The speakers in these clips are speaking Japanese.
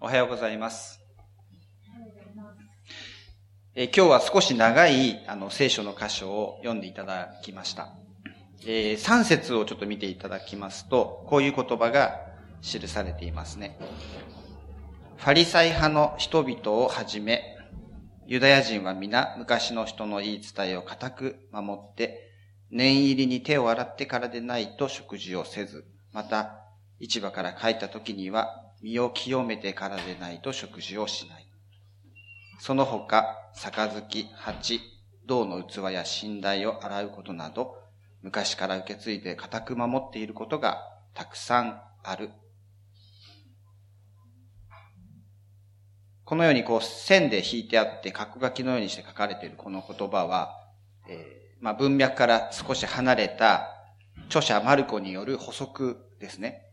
おはようございます。え今日は少し長いあの聖書の箇所を読んでいただきました。えー、3節をちょっと見ていただきますと、こういう言葉が記されていますね。ファリサイ派の人々をはじめ、ユダヤ人は皆昔の人の言い伝えを固く守って、念入りに手を洗ってからでないと食事をせず、また、市場から帰った時には身を清めてからでないと食事をしない。その他、杯、鉢、銅の器や寝台を洗うことなど、昔から受け継いで固く守っていることがたくさんある。このようにこう線で引いてあって、角書きのようにして書かれているこの言葉は、えー、まあ文脈から少し離れた著者マルコによる補足ですね。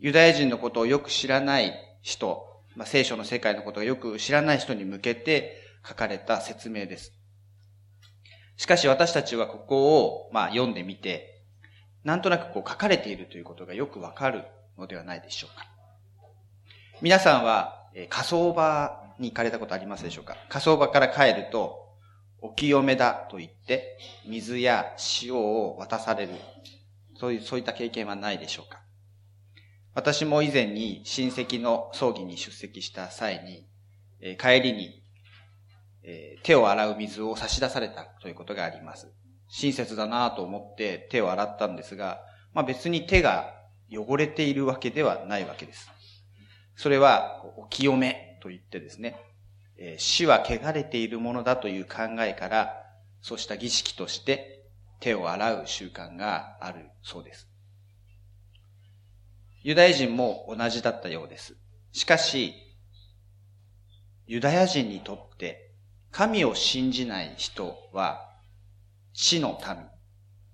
ユダヤ人のことをよく知らない人、まあ、聖書の世界のことをよく知らない人に向けて書かれた説明です。しかし私たちはここを、まあ、読んでみて、なんとなくこう書かれているということがよくわかるのではないでしょうか。皆さんは、え火葬場に行かれたことありますでしょうか？火葬場から帰ると、お清めだと言って、水や塩を渡される。そういう、そういった経験はないでしょうか？私も以前に親戚の葬儀に出席した際に、えー、帰りに、えー、手を洗う水を差し出されたということがあります。親切だなと思って手を洗ったんですが、まあ別に手が汚れているわけではないわけです。それは、お清めと言ってですね、えー、死は汚れているものだという考えから、そうした儀式として手を洗う習慣があるそうです。ユダヤ人も同じだったようです。しかし、ユダヤ人にとって神を信じない人は地の民。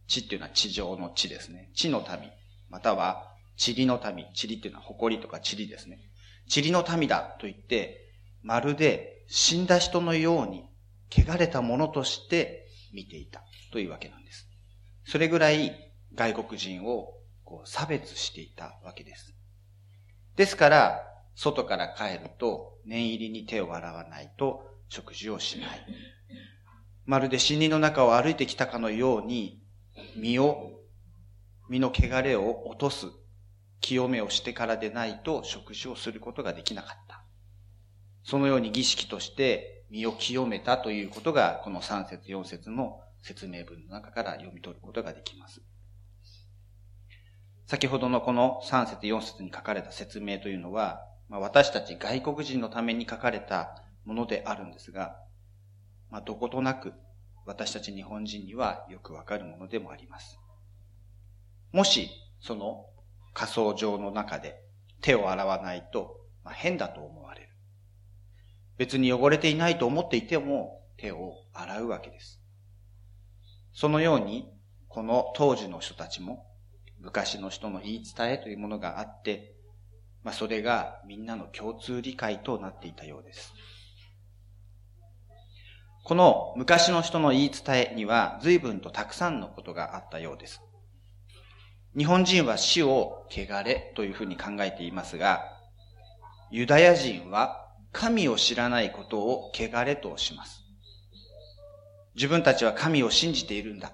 地っていうのは地上の地ですね。地の民。または塵の民。塵っていうのは誇りとか塵ですね。塵の民だと言って、まるで死んだ人のように、汚れたものとして見ていたというわけなんです。それぐらい外国人をこう差別していたわけです。ですから、外から帰ると念入りに手を洗わないと食事をしない。まるで死人の中を歩いてきたかのように、身を、身の汚れを落とす、清めをしてからでないと食事をすることができなかった。そのように儀式として身を清めたということが、この3節4節の説明文の中から読み取ることができます。先ほどのこの3節4節に書かれた説明というのは、まあ、私たち外国人のために書かれたものであるんですが、まあ、どことなく私たち日本人にはよくわかるものでもあります。もし、その仮想上の中で手を洗わないと、まあ、変だと思われる。別に汚れていないと思っていても手を洗うわけです。そのように、この当時の人たちも昔の人の言い伝えというものがあって、まあ、それがみんなの共通理解となっていたようです。この昔の人の言い伝えには随分とたくさんのことがあったようです。日本人は死を汚れというふうに考えていますが、ユダヤ人は神を知らないことを汚れとします。自分たちは神を信じているんだ。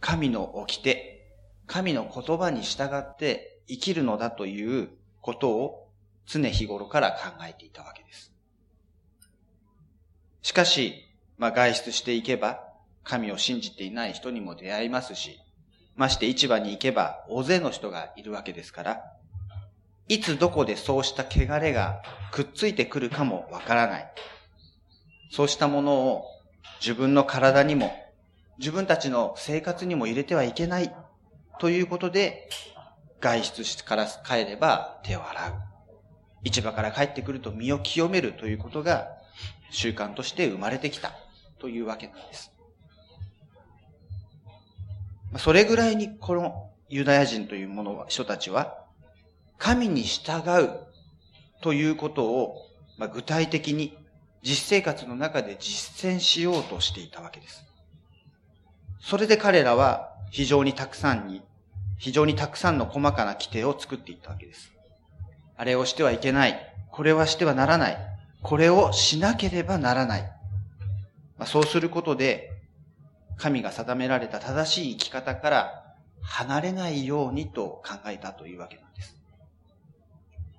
神の掟、神の言葉に従って生きるのだということを常日頃から考えていたわけです。しかし、まあ、外出していけば、神を信じていない人にも出会いますし、まして市場に行けば大勢の人がいるわけですから、いつどこでそうした汚れがくっついてくるかもわからない。そうしたものを自分の体にも、自分たちの生活にも入れてはいけないということで、外出から帰れば手を洗う。市場から帰ってくると身を清めるということが習慣として生まれてきたというわけなんです。それぐらいにこのユダヤ人というものは、人たちは、神に従うということを、まあ、具体的に実生活の中で実践しようとしていたわけです。それで彼らは非常にたくさんに非常にたくさんの細かな規定を作っていったわけです。あれをしてはいけない。これはしてはならない。これをしなければならない。まあ、そうすることで、神が定められた正しい生き方から離れないようにと考えたというわけなんです。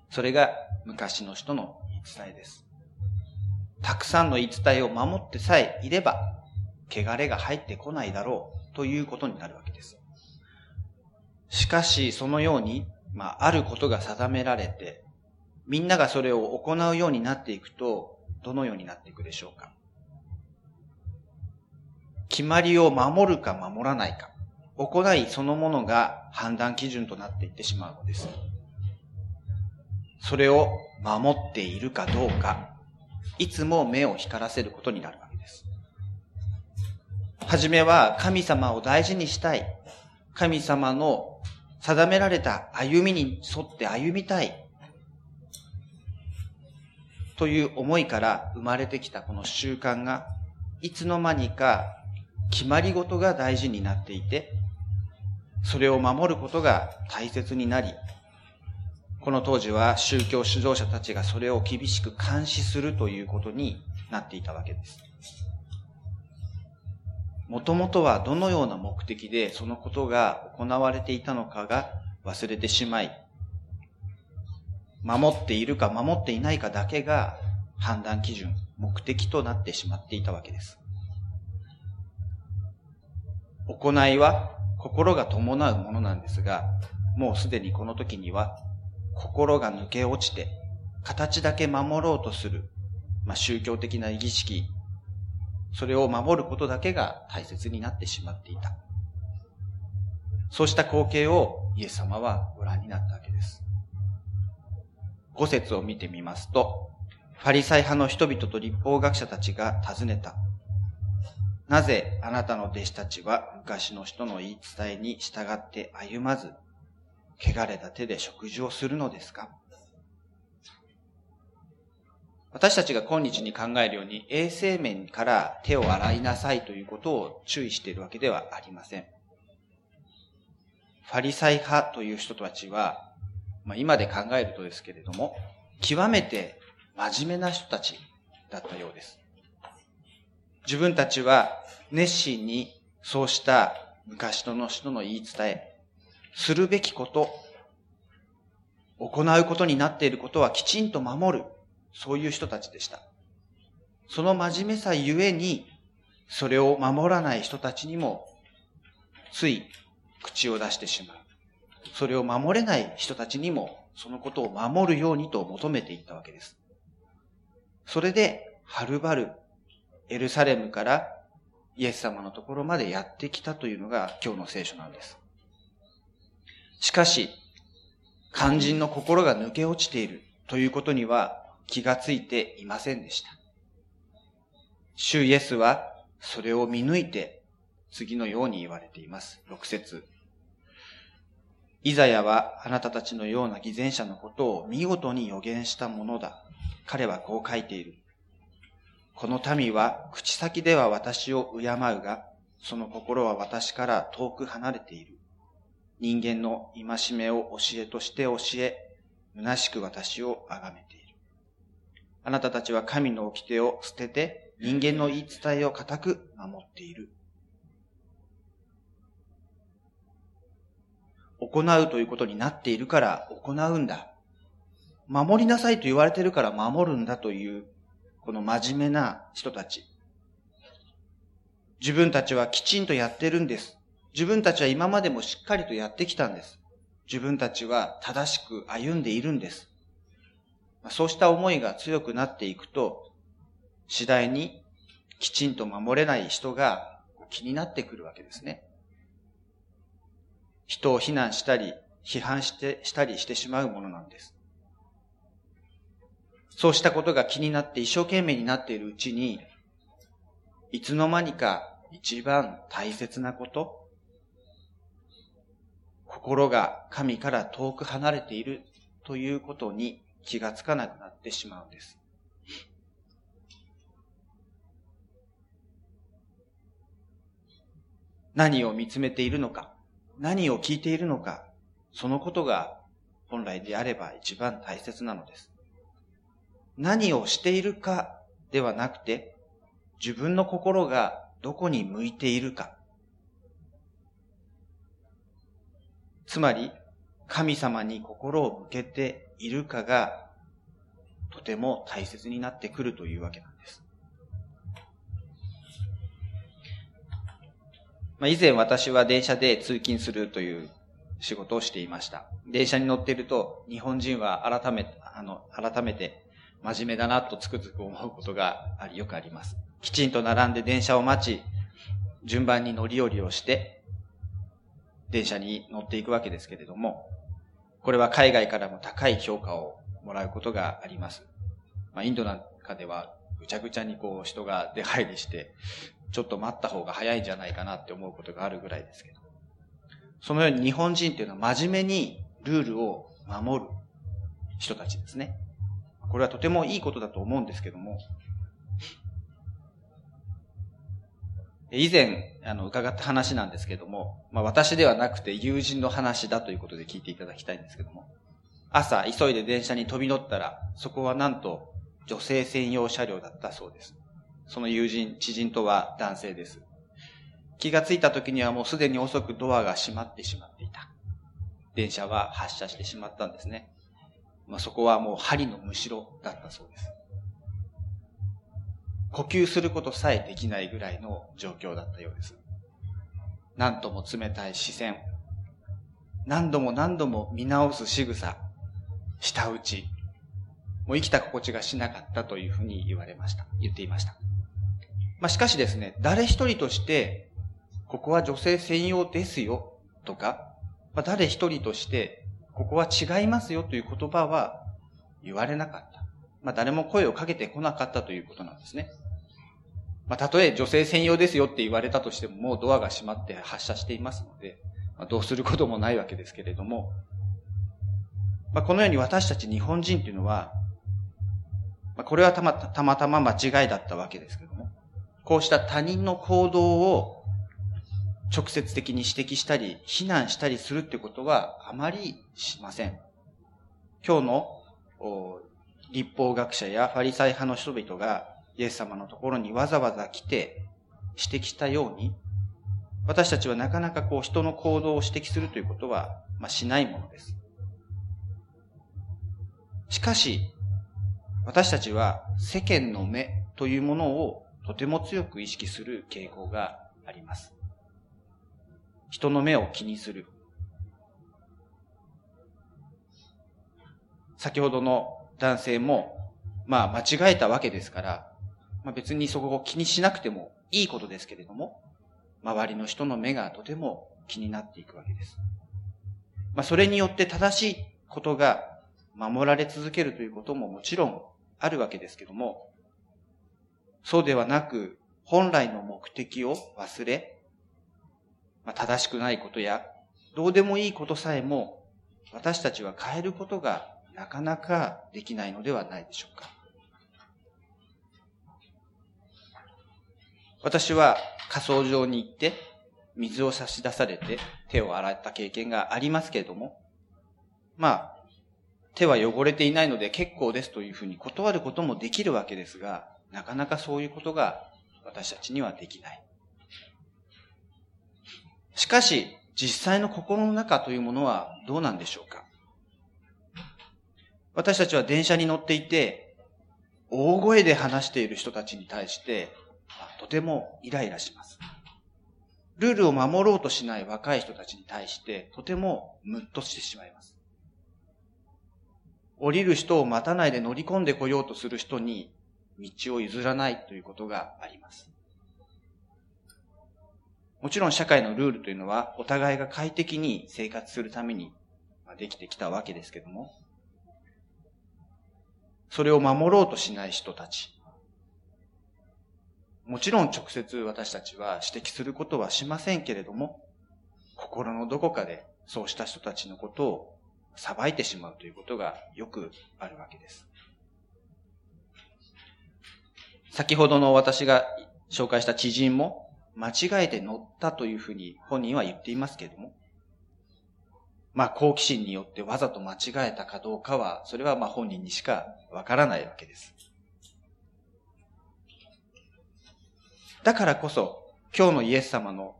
それが昔の人の言い伝えです。たくさんの言い伝えを守ってさえいれば、汚れが入ってこないだろうということになるわけです。しかし、そのように、まあ、あることが定められて、みんながそれを行うようになっていくと、どのようになっていくでしょうか？決まりを守るか守らないか、行いそのものが判断基準となっていってしまうのです。それを守っているかどうか、いつも目を光らせることになるわけです。はじめは神様を大事にしたい。神様の定められた歩みに沿って歩みたい。という思いから生まれてきたこの習慣が、いつの間にか決まり事が大事になっていて、それを守ることが大切になり、この当時は宗教指導者たちがそれを厳しく監視するということになっていたわけです。もともとはどのような目的でそのことが行われていたのかが忘れてしまい、守っているか守っていないかだけが判断基準、目的となってしまっていたわけです。行いは心が伴うものなんですが、もうすでにこの時には心が抜け落ちて、形だけ守ろうとする、まあ、宗教的な儀式、それを守ることだけが大切になってしまっていた。そうした光景をイエス様はご覧になったわけです。五節を見てみますと、ファリサイ派の人々と立法学者たちが尋ねた。なぜあなたの弟子たちは昔の人の言い伝えに従って歩まず、汚れた手で食事をするのですか？私たちが今日に考えるように衛生面から手を洗いなさいということを注意しているわけではありません。ファリサイ派という人たちは、まあ、今で考えるとですけれども、極めて真面目な人たちだったようです。自分たちは熱心にそうした昔の人の言い伝え、するべきこと、行うことになっていることはきちんと守る、そういう人たちでした。その真面目さゆえに、それを守らない人たちにも、つい口を出してしまう。それを守れない人たちにも、そのことを守るようにと求めていったわけです。それで、はるばる、エルサレムからイエス様のところまでやってきたというのが今日の聖書なんです。しかし、肝心の心が抜け落ちているということには気がついていませんでした。主イエスはそれを見抜いて次のように言われています。6節イザヤはあなたたちのような偽善者のことを見事に予言したものだ。彼はこう書いている。この民は口先では私を敬うが、その心は私から遠く離れている。人間の戒めを教えとして教え、虚しく私を崇め。あなたたちは神の掟を捨てて、人間の言い伝えを固く守っている。行うということになっているから行うんだ。守りなさいと言われているから守るんだという、この真面目な人たち。自分たちはきちんとやってるんです。自分たちは今までもしっかりとやってきたんです。自分たちは正しく歩んでいるんです。そうした思いが強くなっていくと、次第にきちんと守れない人が気になってくるわけですね。人を非難したり、批判して、したりしてしまうものなんです。そうしたことが気になって一生懸命になっているうちに、いつの間にか一番大切なこと、心が神から遠く離れているということに気がつかなくなってしまうんです。何を見つめているのか、何を聞いているのか、そのことが本来であれば一番大切なのです。何をしているかではなくて、自分の心がどこに向いているか。つまり、神様に心を向けているかが、とても大切になってくるというわけなんです。まあ、以前私は電車で通勤するという仕事をしていました。電車に乗っていると、日本人は改めて、あの、改めて真面目だなとつくづく思うことがあり、よくあります。きちんと並んで電車を待ち、順番に乗り降りをして、電車に乗っていくわけですけれども、これは海外からも高い評価をもらうことがあります。まあ、インドなんかではぐちゃぐちゃにこう人が出入りして、ちょっと待った方が早いんじゃないかなって思うことがあるぐらいですけど。そのように日本人っていうのは真面目にルールを守る人たちですね。これはとてもいいことだと思うんですけども、以前、あの、伺った話なんですけども、まあ私ではなくて友人の話だということで聞いていただきたいんですけども、朝急いで電車に飛び乗ったら、そこはなんと女性専用車両だったそうです。その友人、知人とは男性です。気がついた時にはもうすでに遅くドアが閉まってしまっていた。電車は発車してしまったんですね。まあ、そこはもう針のむしろだったそうです。呼吸することさえできないぐらいの状況だったようです。何とも冷たい視線。何度も何度も見直す仕草。舌打ち。もう生きた心地がしなかったというふうに言われました。言っていました。まあ、しかしですね、誰一人としてここは女性専用ですよとか、まあ、誰一人として、ここは違いますよという言葉は言われなかった。まあ、誰も声をかけてこなかったということなんですね。まあ、たとえ女性専用ですよって言われたとしても、もうドアが閉まって発射していますので、まあ、どうすることもないわけですけれども、まあ、このように私たち日本人というのは、まあ、これはたまたまたま間違いだったわけですけども、こうした他人の行動を直接的に指摘したり、非難したりするってことはあまりしません。今日の立法学者やファリサイ派の人々がイエス様のところにわざわざ来て指摘したように、私たちはなかなかこう人の行動を指摘するということは、まあ、しないものです。しかし、私たちは世間の目というものをとても強く意識する傾向があります。人の目を気にする。先ほどの男性も、まあ間違えたわけですから、まあ、別にそこを気にしなくてもいいことですけれども、周りの人の目がとても気になっていくわけです。まあそれによって正しいことが守られ続けるということももちろんあるわけですけども、そうではなく、本来の目的を忘れ、まあ、正しくないことや、どうでもいいことさえも、私たちは変えることがなかなかできないのではないでしょうか。私は仮想場に行って、水を差し出されて手を洗った経験がありますけれども、まあ、手は汚れていないので結構ですというふうに断ることもできるわけですが、なかなかそういうことが私たちにはできない。しかし、実際の心の中というものはどうなんでしょうか？私たちは電車に乗っていて、大声で話している人たちに対して、てもイライラします。ルールを守ろうとしない若い人たちに対して、とてもムッとしてしまいます。降りる人を待たないで乗り込んでこようとする人に道を譲らないということがあります。もちろん社会のルールというのはお互いが快適に生活するためにできてきたわけですけども、それを守ろうとしない人たち。もちろん直接私たちは指摘することはしませんけれども、心のどこかでそうした人たちのことを裁いてしまうということがよくあるわけです。先ほどの私が紹介した知人も間違えて乗ったというふうに本人は言っていますけれども、まあ、好奇心によってわざと間違えたかどうかは、それはまあ本人にしかわからないわけです。だからこそ、今日のイエス様の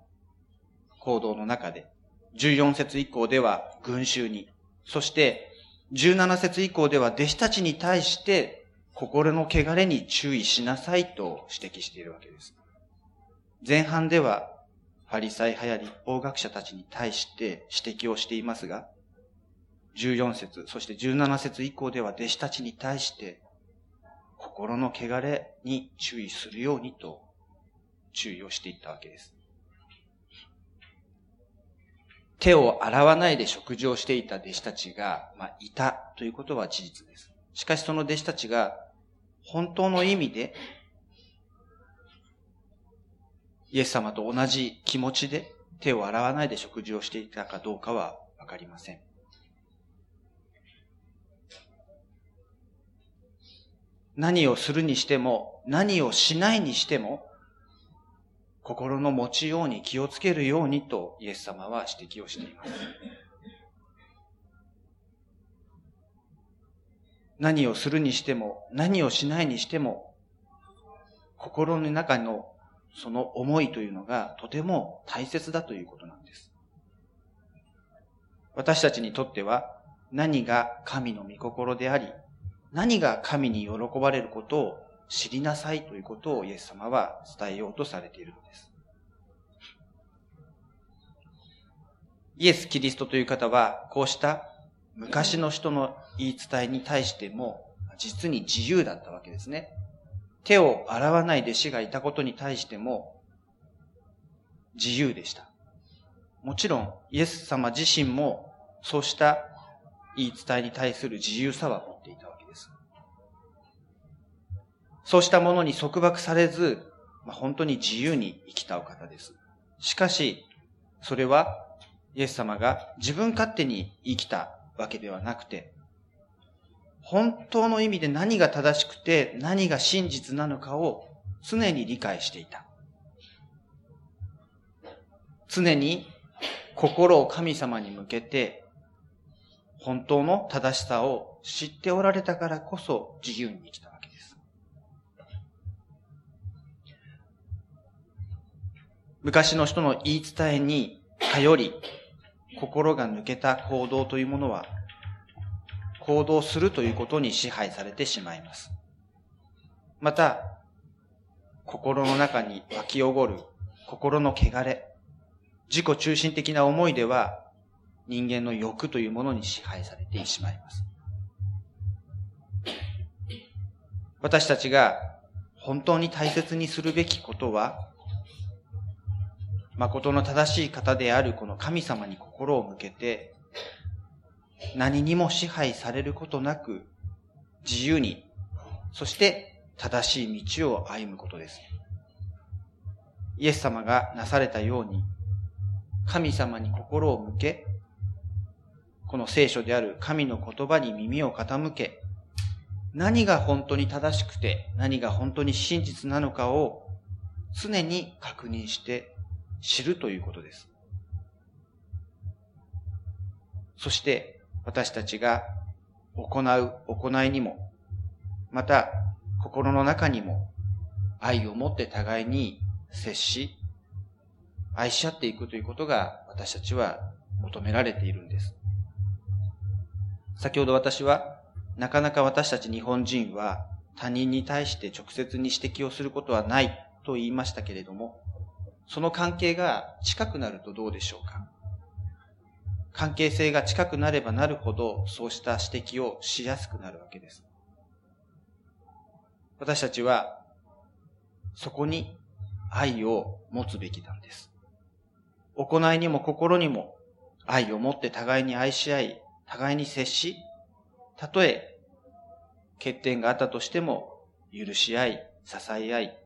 行動の中で、14節以降では群衆に、そして17節以降では弟子たちに対して心の汚れに注意しなさいと指摘しているわけです。前半ではファリサイ派や立法学者たちに対して指摘をしていますが、14節、そして17節以降では弟子たちに対して心の汚れに注意するようにと注意をしていったわけです。手を洗わないで食事をしていた弟子たちが、まあ、いたということは事実です。しかしその弟子たちが本当の意味でイエス様と同じ気持ちで手を洗わないで食事をしていたかどうかはわかりません。何をするにしても、何をしないにしても、心の持ちように気をつけるようにとイエス様は指摘をしています。何をするにしても、何をしないにしても、心の中のその思いというのがとても大切だということなんです。私たちにとっては何が神の御心であり、何が神に喜ばれることを知りなさいということをイエス様は伝えようとされているのです。イエス・キリストという方は、こうした昔の人の言い伝えに対しても、実に自由だったわけですね。手を洗わない弟子がいたことに対しても自由でした。もちろん、イエス様自身もそうした言い伝えに対する自由さは持そうしたものに束縛されず、ま、本当に自由に生きたお方です。しかし、それはイエス様が自分勝手に生きたわけではなくて、本当の意味で何が正しくて何が真実なのかを常に理解していた。常に心を神様に向けて本当の正しさを知っておられたからこそ自由に生きた昔の人の言い伝えに頼り心が抜けた行動というものは行動するということに支配されてしまいます。また、心の中に湧き起こる心の汚れ、自己中心的な思いでは人間の欲というものに支配されてしまいます。私たちが本当に大切にするべきことは、誠の正しい方であるこの神様に心を向けて、何にも支配されることなく、自由に、そして正しい道を歩むことです。イエス様がなされたように、神様に心を向け、この聖書である神の言葉に耳を傾け、何が本当に正しくて何が本当に真実なのかを常に確認して知るということです。そして私たちが行う行いにも、また心の中にも愛を持って互いに接し、愛し合っていくということが私たちは求められているんです。先ほど私は、なかなか私たち日本人は他人に対して直接に指摘をすることはないと言いましたけれども、その関係が近くなるとどうでしょうか？関係性が近くなればなるほど、そうした指摘をしやすくなるわけです。私たちは、そこに愛を持つべきなんです。行いにも心にも愛を持って互いに愛し合い、互いに接し、たとえ欠点があったとしても許し合い、支え合い、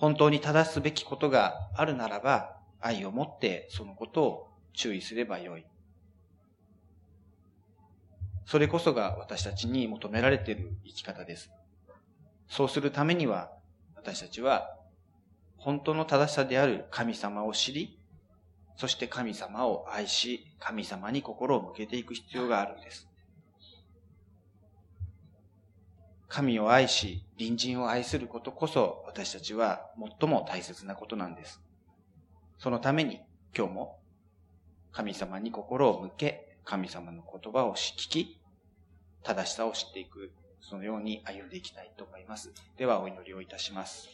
本当に正すべきことがあるならば、愛を持ってそのことを注意すればよい。それこそが私たちに求められている生き方です。そうするためには、私たちは本当の正しさである神様を知り、そして神様を愛し、神様に心を向けていく必要があるんです。神を愛し、隣人を愛することこそ私たちは最も大切なことなんです。そのために今日も神様に心を向け、神様の言葉を聞き、正しさを知っていく、そのように歩んでいきたいと思います。ではお祈りをいたします。